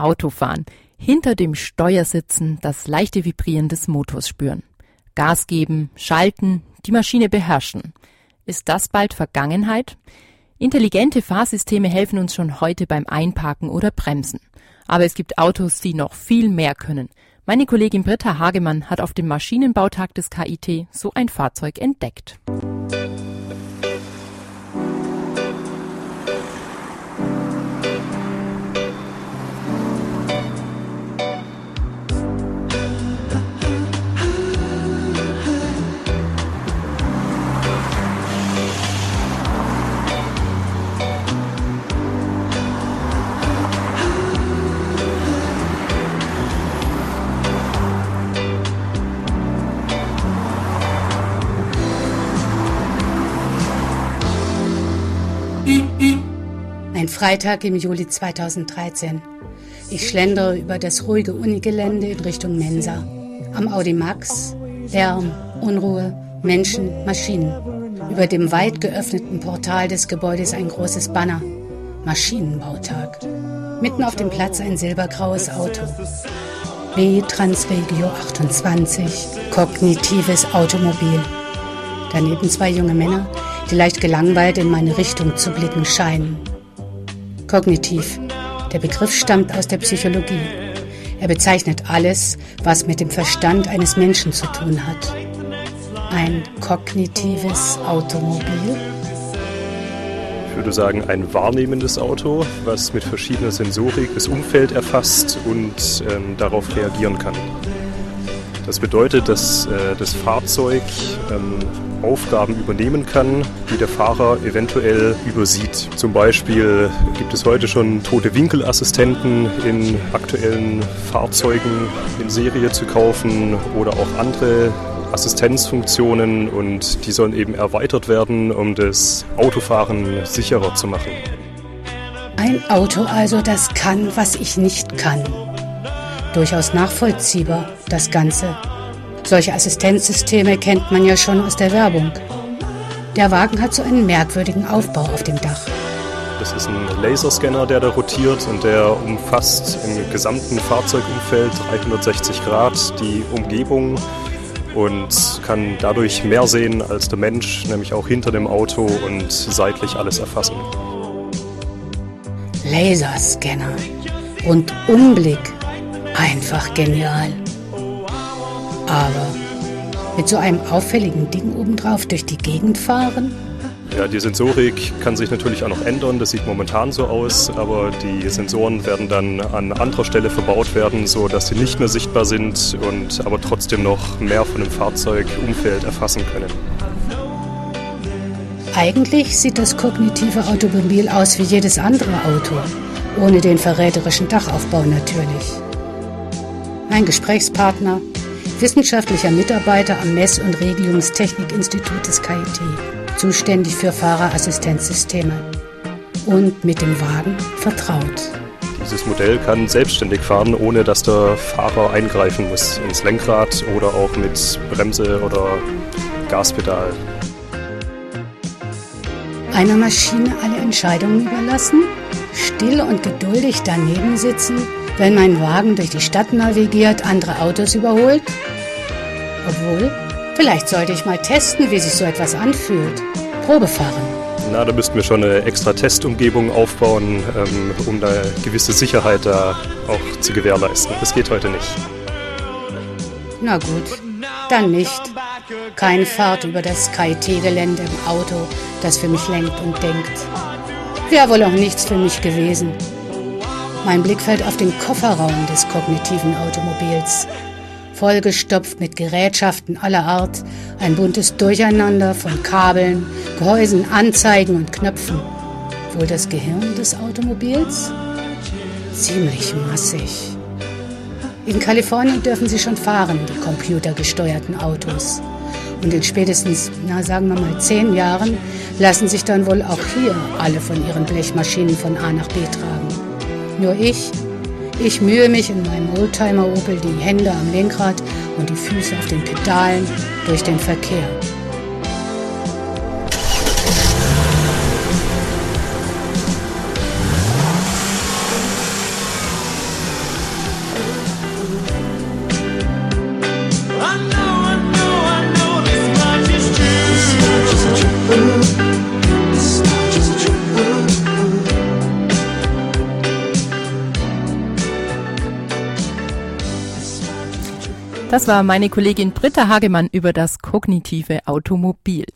Autofahren. Hinter dem Steuer sitzen, das leichte Vibrieren des Motors spüren. Gas geben, schalten, die Maschine beherrschen. Ist das bald Vergangenheit? Intelligente Fahrsysteme helfen uns schon heute beim Einparken oder Bremsen. Aber es gibt Autos, die noch viel mehr können. Meine Kollegin Britta Hagemann hat auf dem Maschinenbautag des KIT so ein Fahrzeug entdeckt. Freitag im Juli 2013. Ich schlendere über das ruhige Unigelände in Richtung Mensa. Am Audi Max, Lärm, Unruhe, Menschen, Maschinen. Über dem weit geöffneten Portal des Gebäudes ein großes Banner. Maschinenbautag. Mitten auf dem Platz ein silbergraues Auto. B Transregio 28, kognitives Automobil. Daneben zwei junge Männer, die leicht gelangweilt in meine Richtung zu blicken scheinen. Kognitiv. Der Begriff stammt aus der Psychologie. Er bezeichnet alles, was mit dem Verstand eines Menschen zu tun hat. Ein kognitives Automobil? Ich würde sagen, ein wahrnehmendes Auto, was mit verschiedener Sensorik das Umfeld erfasst und ähm, darauf reagieren kann. Das bedeutet, dass äh, das Fahrzeug ähm, Aufgaben übernehmen kann, die der Fahrer eventuell übersieht. Zum Beispiel gibt es heute schon tote Winkelassistenten in aktuellen Fahrzeugen in Serie zu kaufen oder auch andere Assistenzfunktionen und die sollen eben erweitert werden, um das Autofahren sicherer zu machen. Ein Auto also, das kann, was ich nicht kann. Durchaus nachvollziehbar, das Ganze. Solche Assistenzsysteme kennt man ja schon aus der Werbung. Der Wagen hat so einen merkwürdigen Aufbau auf dem Dach. Das ist ein Laserscanner, der da rotiert und der umfasst im gesamten Fahrzeugumfeld 360 Grad die Umgebung und kann dadurch mehr sehen als der Mensch, nämlich auch hinter dem Auto und seitlich alles erfassen. Laserscanner und Umblick. Einfach genial. Aber mit so einem auffälligen Ding obendrauf durch die Gegend fahren? Ja, die Sensorik kann sich natürlich auch noch ändern. Das sieht momentan so aus, aber die Sensoren werden dann an anderer Stelle verbaut werden, so dass sie nicht mehr sichtbar sind und aber trotzdem noch mehr von dem Fahrzeugumfeld erfassen können. Eigentlich sieht das kognitive Automobil aus wie jedes andere Auto, ohne den verräterischen Dachaufbau natürlich. Mein Gesprächspartner wissenschaftlicher Mitarbeiter am Mess- und Regelungstechnikinstitut des KIT, zuständig für Fahrerassistenzsysteme und mit dem Wagen vertraut. Dieses Modell kann selbstständig fahren, ohne dass der Fahrer eingreifen muss ins Lenkrad oder auch mit Bremse oder Gaspedal. Einer Maschine alle Entscheidungen überlassen? Still und geduldig daneben sitzen, wenn mein Wagen durch die Stadt navigiert, andere Autos überholt? Obwohl, vielleicht sollte ich mal testen, wie sich so etwas anfühlt. Probe fahren. Na, da müssten wir schon eine extra Testumgebung aufbauen, ähm, um da gewisse Sicherheit da auch zu gewährleisten. Das geht heute nicht. Na gut, dann nicht. Keine Fahrt über das KIT-Gelände im Auto, das für mich lenkt und denkt. Wäre wohl auch nichts für mich gewesen. Mein Blick fällt auf den Kofferraum des kognitiven Automobils vollgestopft mit Gerätschaften aller Art, ein buntes Durcheinander von Kabeln, Gehäusen, Anzeigen und Knöpfen. Wohl das Gehirn des Automobils? Ziemlich massig. In Kalifornien dürfen sie schon fahren, die computergesteuerten Autos. Und in spätestens, na sagen wir mal, zehn Jahren lassen sich dann wohl auch hier alle von ihren Blechmaschinen von A nach B tragen. Nur ich ich mühe mich in meinem Oldtimer Opel die Hände am Lenkrad und die Füße auf den Pedalen durch den Verkehr. Das war meine Kollegin Britta Hagemann über das kognitive Automobil.